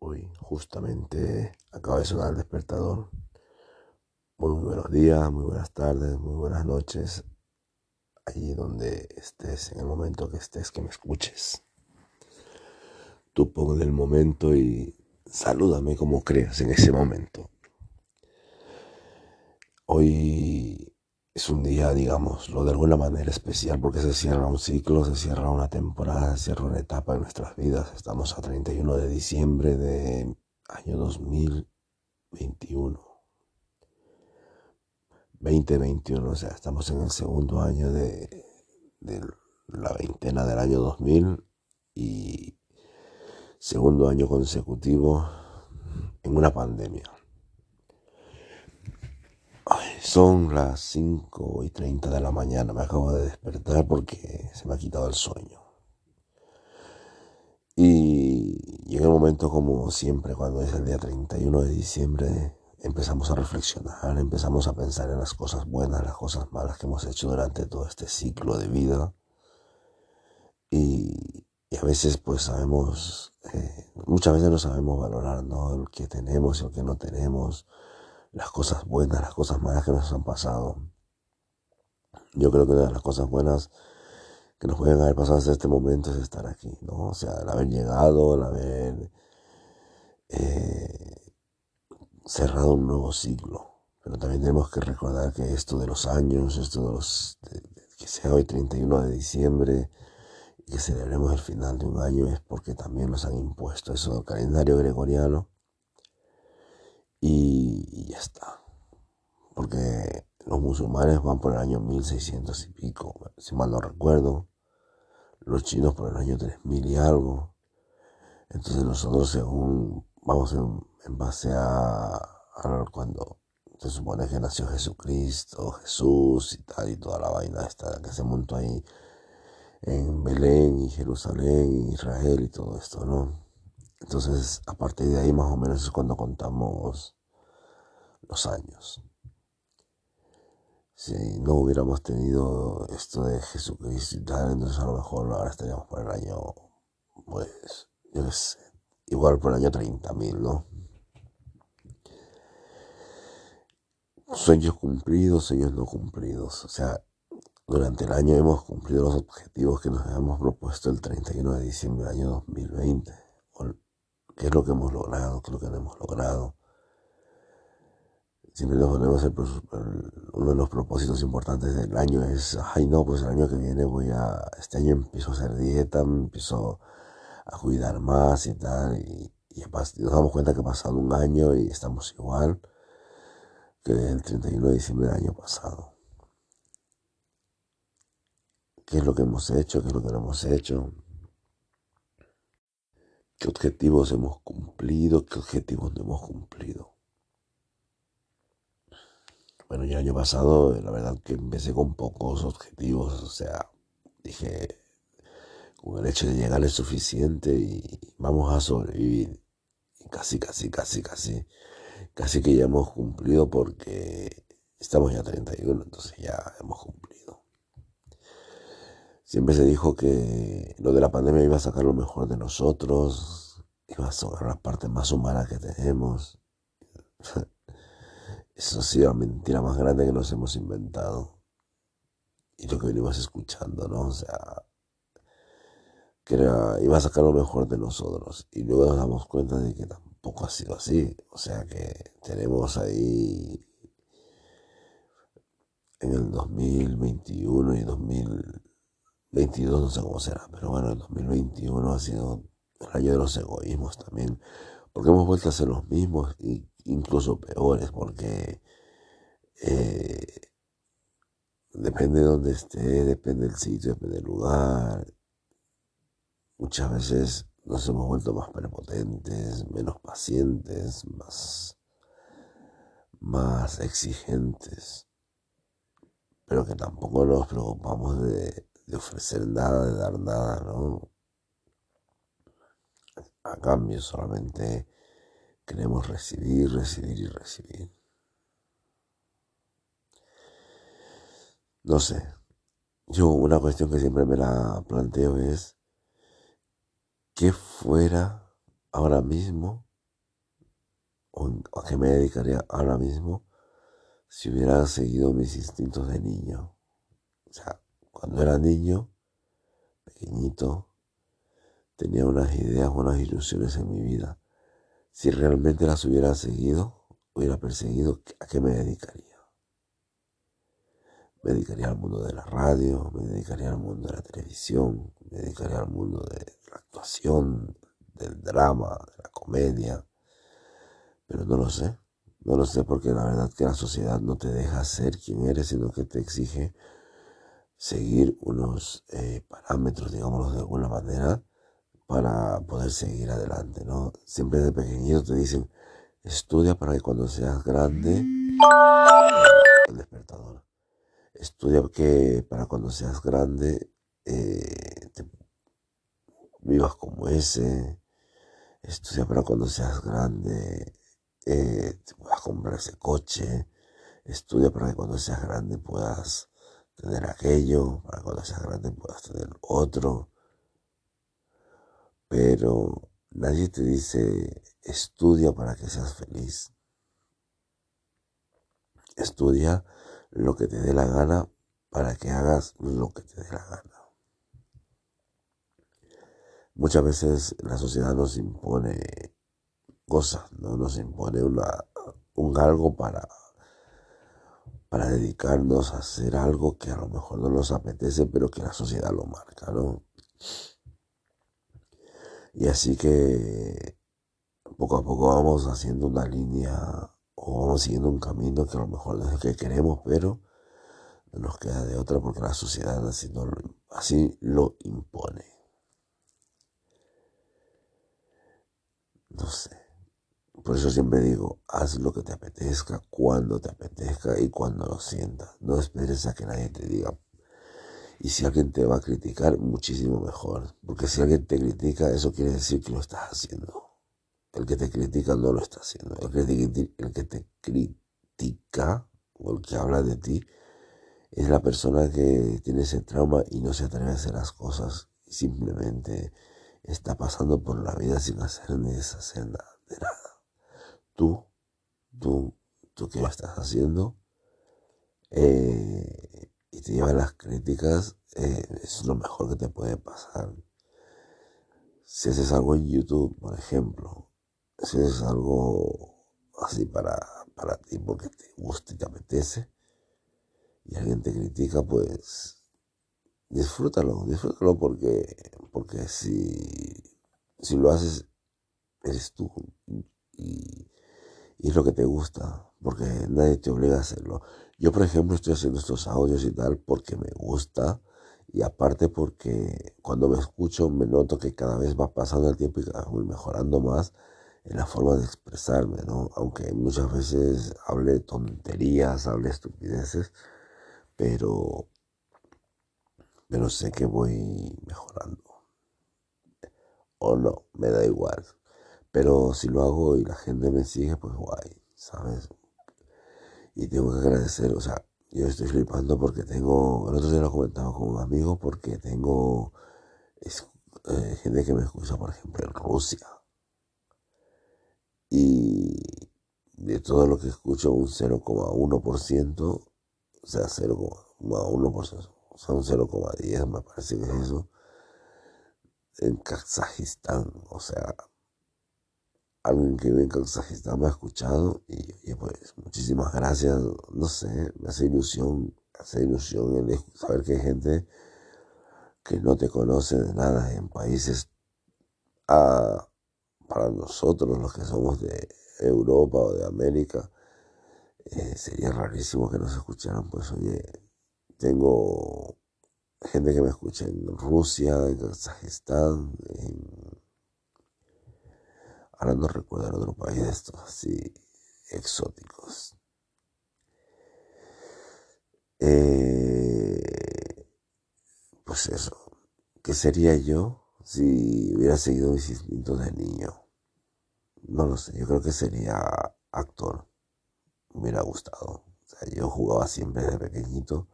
Uy, justamente acaba de sonar el despertador. Muy, muy buenos días, muy buenas tardes, muy buenas noches. Allí donde estés, en el momento que estés, que me escuches. Tú ponle el momento y salúdame como creas en ese momento. Hoy es un día, digámoslo, de alguna manera especial porque se cierra un ciclo, se cierra una temporada, se cierra una etapa en nuestras vidas. Estamos a 31 de diciembre de año 2021. 2021, o sea, estamos en el segundo año de, de la veintena del año 2000 y segundo año consecutivo en una pandemia. Son las 5 y 30 de la mañana, me acabo de despertar porque se me ha quitado el sueño. Y llega el momento como siempre, cuando es el día 31 de diciembre, empezamos a reflexionar, empezamos a pensar en las cosas buenas, las cosas malas que hemos hecho durante todo este ciclo de vida. Y, a veces pues sabemos, eh, muchas veces no sabemos valorar ¿no? lo que tenemos y lo que no tenemos las cosas buenas, las cosas malas que nos han pasado. Yo creo que una de las cosas buenas que nos pueden haber pasado hasta este momento es estar aquí, ¿no? O sea, el haber llegado, el haber eh, cerrado un nuevo ciclo. Pero también tenemos que recordar que esto de los años, esto de los, que sea hoy 31 de diciembre y que celebremos el final de un año es porque también nos han impuesto eso del calendario gregoriano y, ya está. Porque los musulmanes van por el año 1600 y pico, si mal no recuerdo. Los chinos por el año 3000 y algo. Entonces nosotros según vamos en, base a, cuando se supone que nació Jesucristo, Jesús y tal, y toda la vaina esta que se montó ahí en Belén y Jerusalén, Israel y todo esto, ¿no? Entonces, a partir de ahí más o menos es cuando contamos los años. Si no hubiéramos tenido esto de Jesucristo y tal, entonces a lo mejor ahora estaríamos por el año, pues, yo qué sé, igual por el año 30.000, ¿no? Sueños cumplidos, sueños no cumplidos. O sea, durante el año hemos cumplido los objetivos que nos habíamos propuesto el 31 de diciembre del año 2020. ¿Qué es lo que hemos logrado? ¿Qué es lo que no hemos logrado? siempre nos ponemos uno de los propósitos importantes del año es, ay no, pues el año que viene voy a, este año empiezo a hacer dieta, empiezo a cuidar más y tal, y, nos damos cuenta que ha pasado un año y estamos igual que el 31 de diciembre del año pasado. ¿Qué es lo que hemos hecho? ¿Qué es lo que no hemos hecho? ¿Qué objetivos hemos cumplido? ¿Qué objetivos no hemos cumplido? Bueno, el año pasado, la verdad que empecé con pocos objetivos, o sea, dije, con el hecho de llegar es suficiente y vamos a sobrevivir. Y casi, casi, casi, casi, casi que ya hemos cumplido porque estamos ya 31, entonces ya hemos cumplido. Siempre se dijo que lo de la pandemia iba a sacar lo mejor de nosotros, iba a sacar la parte más humana que tenemos. Esa ha sido la mentira más grande que nos hemos inventado. Y lo que venimos escuchando, ¿no? O sea, que iba a sacar lo mejor de nosotros. Y luego nos damos cuenta de que tampoco ha sido así. O sea que tenemos ahí en el 2021 y 2022, no sé cómo será, pero bueno, el 2021 ha sido el año de los egoísmos también, porque hemos vuelto a ser los mismos y incluso peores, porque eh, depende de dónde esté, depende del sitio, depende del lugar. Muchas veces nos hemos vuelto más prepotentes, menos pacientes, más, más exigentes, pero que tampoco nos preocupamos de, de ofrecer nada, de dar nada, ¿no? A cambio solamente Queremos recibir, recibir y recibir. No sé. Yo una cuestión que siempre me la planteo es, ¿qué fuera ahora mismo? ¿O a qué me dedicaría ahora mismo si hubiera seguido mis instintos de niño? O sea, cuando era niño, pequeñito, tenía unas ideas, unas ilusiones en mi vida. Si realmente las hubiera seguido, hubiera perseguido, ¿a qué me dedicaría? Me dedicaría al mundo de la radio, me dedicaría al mundo de la televisión, me dedicaría al mundo de la actuación, del drama, de la comedia. Pero no lo sé. No lo sé porque la verdad que la sociedad no te deja ser quien eres, sino que te exige seguir unos eh, parámetros, digámoslo de alguna manera, para poder seguir adelante, ¿no? Siempre de pequeñito te dicen, estudia para que cuando seas grande, el despertador, estudia que para cuando seas grande eh, vivas como ese, estudia para cuando seas grande eh, te puedas comprar ese coche, estudia para que cuando seas grande puedas tener aquello, para cuando seas grande puedas tener otro pero nadie te dice estudia para que seas feliz. Estudia lo que te dé la gana para que hagas lo que te dé la gana. Muchas veces la sociedad nos impone cosas, ¿no? Nos impone una, un algo para, para dedicarnos a hacer algo que a lo mejor no nos apetece, pero que la sociedad lo marca, ¿no? Y así que poco a poco vamos haciendo una línea o vamos siguiendo un camino que a lo mejor no es el que queremos, pero no nos queda de otra porque la sociedad así lo impone. No sé. Por eso siempre digo, haz lo que te apetezca, cuando te apetezca y cuando lo sientas. No esperes a que nadie te diga, y si alguien te va a criticar, muchísimo mejor. Porque si alguien te critica, eso quiere decir que lo estás haciendo. El que te critica no lo está haciendo. El que te, critica o el que habla de ti es la persona que tiene ese trauma y no se atreve a hacer las cosas. Y simplemente está pasando por la vida sin hacer ni deshacer nada, de nada. Tú, tú, tú que lo estás haciendo, eh, y te llevan las críticas, eh, es lo mejor que te puede pasar. Si haces algo en YouTube, por ejemplo, si haces algo así para, para ti porque te gusta y te apetece, y alguien te critica, pues disfrútalo, disfrútalo porque, porque si, si lo haces, eres tú y, y es lo que te gusta, porque nadie te obliga a hacerlo. Yo, por ejemplo, estoy haciendo estos audios y tal porque me gusta y aparte porque cuando me escucho me noto que cada vez va pasando el tiempo y voy mejorando más en la forma de expresarme, ¿no? Aunque muchas veces hable tonterías, hable estupideces, pero, pero sé que voy mejorando. O no, me da igual. Pero si lo hago y la gente me sigue, pues guay, ¿sabes? Y tengo que agradecer, o sea, yo estoy flipando porque tengo, el otro día lo comentaba con un amigo, porque tengo eh, gente que me escucha, por ejemplo, en Rusia. Y de todo lo que escucho, un 0,1%, o sea, 0,1%, o sea, un 0,10 me parece que es eso, en Kazajistán, o sea, alguien que vive en Kazajistán me ha escuchado y, pues muchísimas gracias, no sé, me hace ilusión, me hace ilusión el saber que hay gente que no te conoce de nada en países ah, para nosotros los que somos de Europa o de América eh, sería rarísimo que nos escucharan pues oye tengo gente que me escucha en Rusia en Kazajistán en Ahora no recuerdo el otro país de estos así exóticos. Eh, pues eso. ¿Qué sería yo si hubiera seguido mis instintos de niño? No lo sé. Yo creo que sería actor. Me hubiera gustado. Yo jugaba siempre desde pequeñito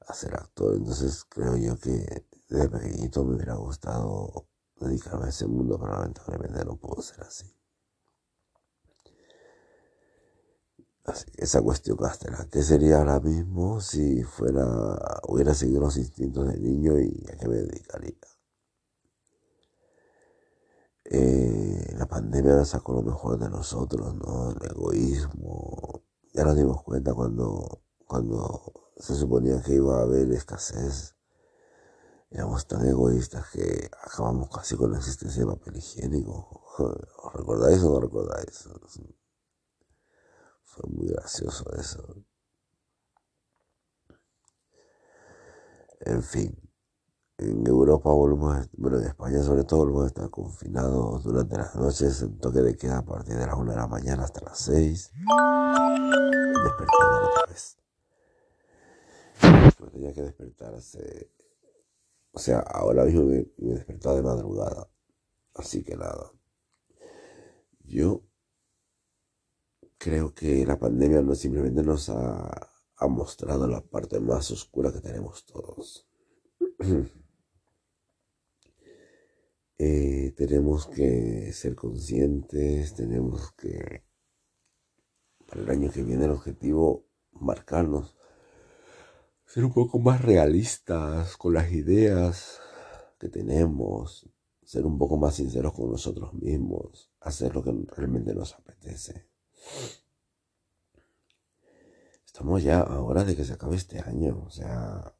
a ser actor. Entonces creo yo que desde pequeñito me hubiera gustado dedicarme a ese mundo, pero lamentablemente no puedo ser así. esa cuestión castera, ¿qué sería ahora mismo si fuera, hubiera seguido los instintos de niño y a qué me dedicaría? Eh, la pandemia nos sacó lo mejor de nosotros, ¿no? El egoísmo. Ya nos dimos cuenta cuando, cuando se suponía que iba a haber escasez. Éramos tan egoístas que acabamos casi con la existencia de papel higiénico. ¿Os recordáis o no recordáis? Fue muy gracioso eso. En fin, en Europa volvemos, bueno, en España sobre todo volvemos a estar confinados durante las noches, en toque de queda a partir de las 1 de la mañana hasta las 6, despertando otra vez. Yo tenía que despertarse, o sea, ahora mismo me, me he de madrugada, así que nada. Yo creo que la pandemia no simplemente nos ha, mostrado la parte más oscura que tenemos todos. Eh, tenemos que ser conscientes, tenemos que, para el año que viene, el objetivo, marcarnos, ser un poco más realistas con las ideas que tenemos, ser un poco más sinceros con nosotros mismos, hacer lo que realmente nos apetece. Estamos ya a hora de que se acabe este año, o sea,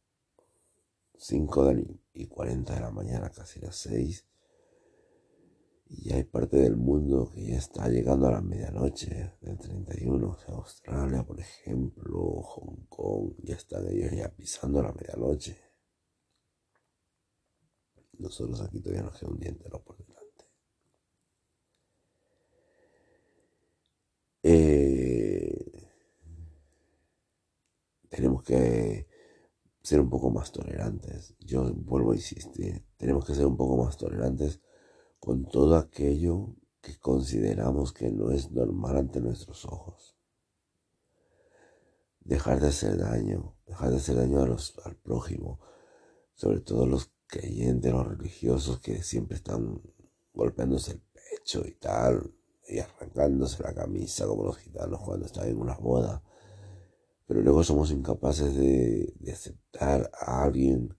5 y 40 de la mañana, casi las 6. Y hay parte del mundo que ya está llegando a la medianoche del 31. O sea, Australia, por ejemplo, Hong Kong, ya están ellos ya pisando la medianoche. Nosotros aquí todavía nos queda un día entero por delante. Eh, tenemos que ser un poco más tolerantes. Yo vuelvo a insistir, tenemos que ser un poco más tolerantes con todo aquello que consideramos que no es normal ante nuestros ojos. Dejar de hacer daño, dejar de hacer daño a los, al prójimo, sobre todo los creyentes, los religiosos que siempre están golpeándose el pecho y tal, y arrancándose la camisa como los gitanos cuando están en una boda. Pero luego somos incapaces de, aceptar a alguien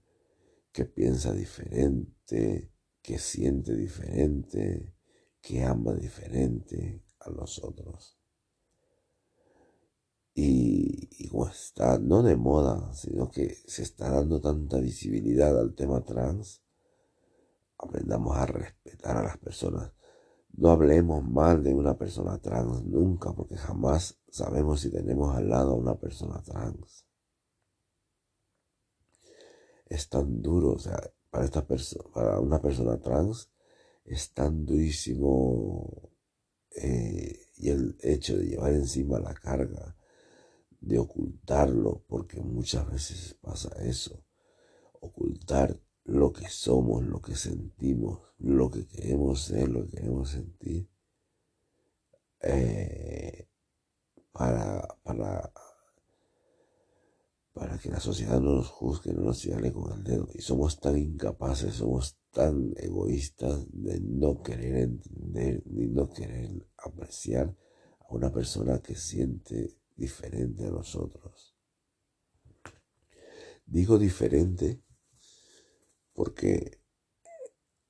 que piensa diferente, que siente diferente, que ama diferente a nosotros. Y, y, como está, no de moda, sino que se está dando tanta visibilidad al tema trans, aprendamos a respetar a las personas no hablemos mal de una persona trans nunca, porque jamás sabemos si tenemos al lado a una persona trans. Es tan duro, o sea, para, esta para una persona trans es tan durísimo eh, y el hecho de llevar encima la carga, de ocultarlo, porque muchas veces pasa eso, ocultar lo que somos, lo que sentimos, lo que queremos ser, lo que queremos sentir, eh, para, para, para que la sociedad no nos juzgue, no nos señale con el dedo. Y somos tan incapaces, somos tan egoístas de no querer entender ni no querer apreciar a una persona que siente diferente a nosotros. Digo diferente porque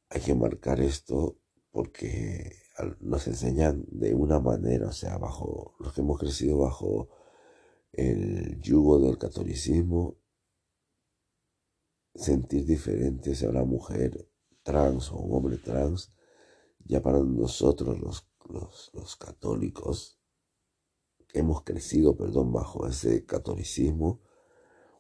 hay que marcar esto porque nos enseñan de una manera, o sea, bajo los que hemos crecido bajo el yugo del catolicismo, sentir diferente sea una mujer trans o un hombre trans, ya para nosotros los, los, los católicos, hemos crecido, perdón, bajo ese catolicismo,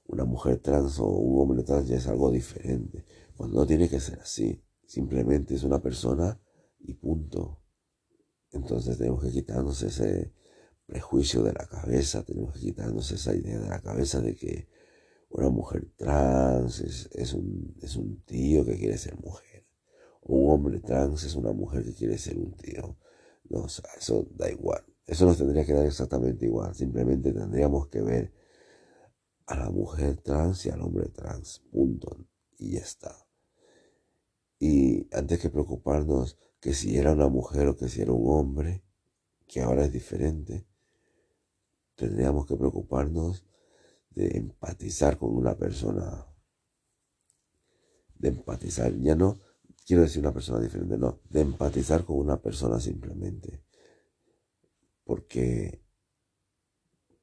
una mujer trans o un hombre trans ya es algo diferente. Cuando no tiene que ser así. Simplemente es una persona y punto. Entonces tenemos que quitarnos ese prejuicio de la cabeza, tenemos que quitarnos esa idea de la cabeza de que una mujer trans es, un, es un tío que quiere ser mujer. O un hombre trans es una mujer que quiere ser un tío. No, o sea, eso da igual. Eso nos tendría que dar exactamente igual. Simplemente tendríamos que ver a la mujer trans y al hombre trans, punto, y ya está. Y antes que preocuparnos que si era una mujer o que si era un hombre, que ahora es diferente, tendríamos que preocuparnos de empatizar con una persona, de empatizar, ya no quiero decir una persona diferente, no, de empatizar con una persona simplemente, porque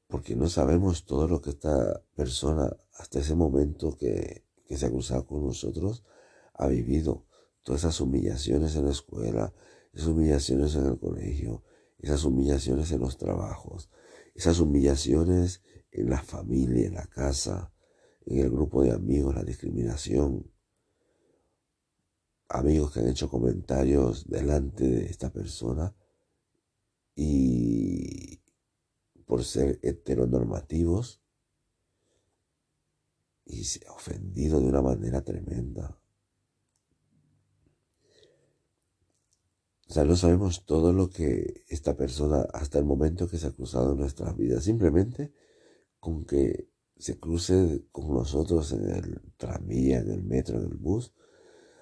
porque no sabemos todo lo que esta persona hasta ese momento que, que se ha cruzado con nosotros ha vivido, todas esas humillaciones en la escuela, esas humillaciones en el colegio, esas humillaciones en los trabajos, esas humillaciones en la familia, en la casa, en el grupo de amigos, la discriminación, amigos que han hecho comentarios delante de esta persona y por ser heteronormativos y se ha ofendido de una manera tremenda. O sea, no sabemos todo lo que esta persona hasta el momento que se ha cruzado en nuestras vidas. Simplemente con que se cruce con nosotros en el tranvía, en el metro, en el bus,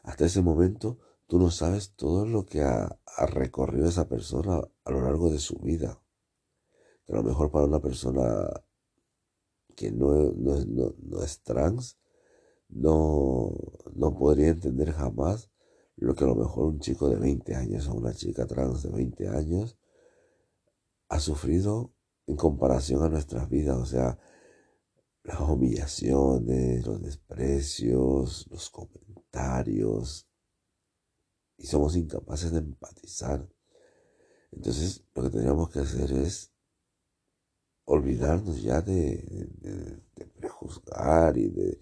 hasta ese momento tú no sabes todo lo que ha, recorrido esa persona a lo largo de su vida. Que a lo mejor para una persona que no, no es trans, no, no podría entender jamás lo que a lo mejor un chico de 20 años o una chica trans de 20 años ha sufrido en comparación a nuestras vidas, o sea, las humillaciones, los desprecios, los comentarios, y somos incapaces de empatizar. Entonces, lo que tendríamos que hacer es olvidarnos ya de, prejuzgar y de,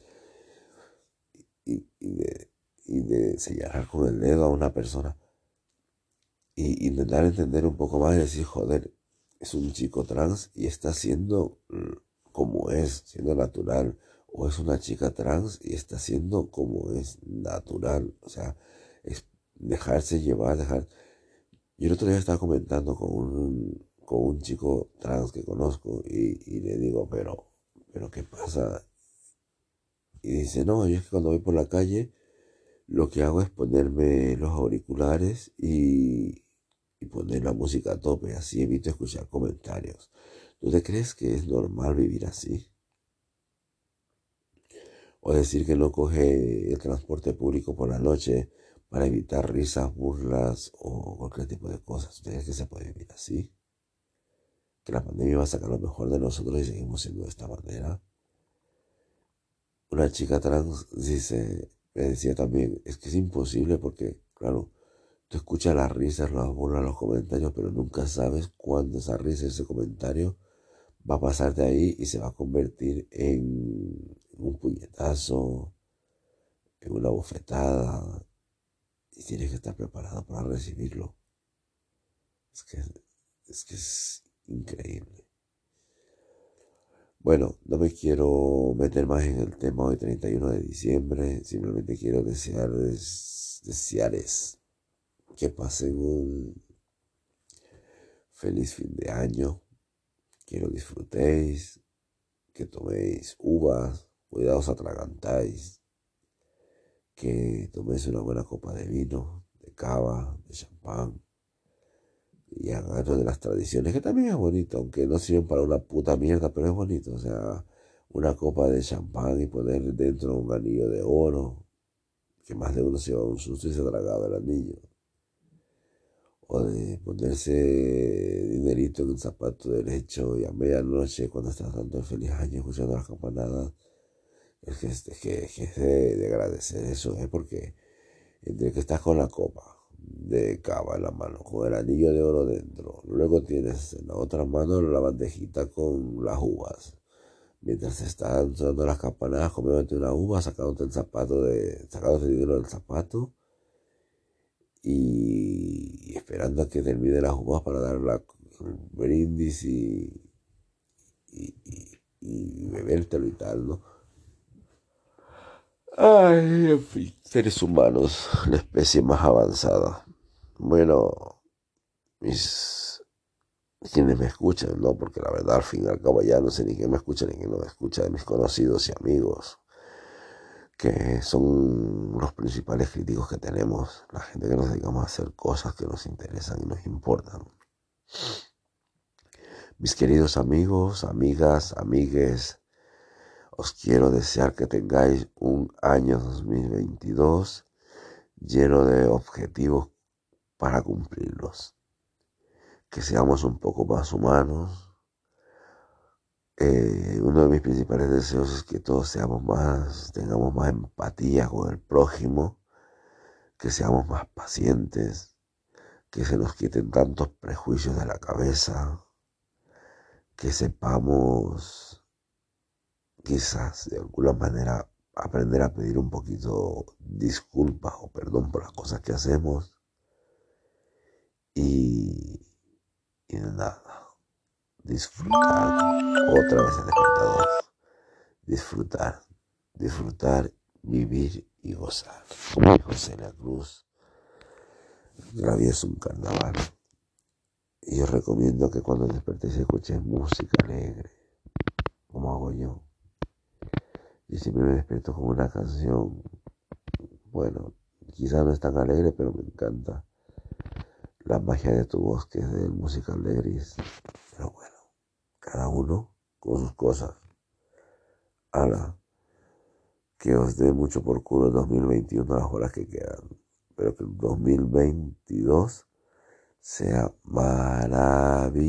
y de y de señalar con el dedo a una persona y intentar entender un poco más y decir, joder, es un chico trans y está siendo como es, siendo natural, o es una chica trans y está siendo como es natural, o sea, es dejarse llevar, dejar... Yo el otro día estaba comentando con un, con un chico trans que conozco y, y le digo, pero, pero ¿qué pasa? Y dice, no, yo es que cuando voy por la calle lo que hago es ponerme los auriculares y, poner la música a tope, así evito escuchar comentarios. ¿Tú te crees que es normal vivir así? O decir que no coge el transporte público por la noche para evitar risas, burlas o cualquier tipo de cosas. ¿Tú crees que se puede vivir así? Que la pandemia va a sacar lo mejor de nosotros y seguimos siendo de esta manera. Una chica trans dice, me decía también, es que es imposible porque, claro, tú escuchas las risas, las burlas, los comentarios, pero nunca sabes cuándo esa risa, ese comentario va a pasar de ahí y se va a convertir en un puñetazo, en una bofetada, y tienes que estar preparado para recibirlo. Es que es, que es increíble. Bueno, no me quiero meter más en el tema hoy 31 de diciembre, simplemente quiero desearles, desearles que pasen un feliz fin de año, que lo disfrutéis, que toméis uvas, cuidados atragantáis, que toméis una buena copa de vino, de cava, de champán, y agarro de las tradiciones, que también es bonito, aunque no sirven para una puta mierda, pero es bonito. O sea, una copa de champán y poner dentro un anillo de oro, que más de uno se va a un susto y se ha tragado el anillo. O de ponerse dinerito en el zapato derecho y a medianoche, cuando estás dando el feliz año escuchando las campanadas, es que es, que, es de, agradecer eso, es ¿eh? porque entre que estás con la copa, de cava en la mano, con el anillo de oro dentro. Luego tienes en la otra mano la bandejita con las uvas. Mientras están sonando las campanadas, comiéndote una uva, sacándote el zapato de, sacándote el dinero del zapato y esperando a que termine las uvas para dar la, brindis y, y, y, y bebértelo y tal, ¿no? Ay, en fin, seres humanos, la especie más avanzada. Bueno, mis quienes me escuchan, ¿no? Porque la verdad, al fin y al cabo, ya no sé ni quién me escucha ni quién no me escucha de mis conocidos y amigos. que son los principales críticos que tenemos, la gente que nos dedicamos a hacer cosas que nos interesan y nos importan. Mis queridos amigos, amigas, amigues, os quiero desear que tengáis un año 2022 lleno de objetivos para cumplirlos. Que seamos un poco más humanos. Eh, uno de mis principales deseos es que todos seamos más, tengamos más empatía con el prójimo, que seamos más pacientes, que se nos quiten tantos prejuicios de la cabeza, que sepamos quizás de alguna manera aprender a pedir un poquito disculpas o perdón por las cosas que hacemos y, y nada, disfrutar, otra vez el despertador, disfrutar, disfrutar, vivir y gozar. Como José la Cruz, es un carnaval. Y os recomiendo que cuando despertéis escuchéis música alegre, como hago yo. Yo siempre me despierto con una canción, bueno, quizá no es tan alegre, pero me encanta la magia de tu voz, que es del musical de Gris. Pero bueno, cada uno con sus cosas. Ala, que os dé mucho por culo en 2021 las horas que quedan. Pero que el 2022 sea maravilloso.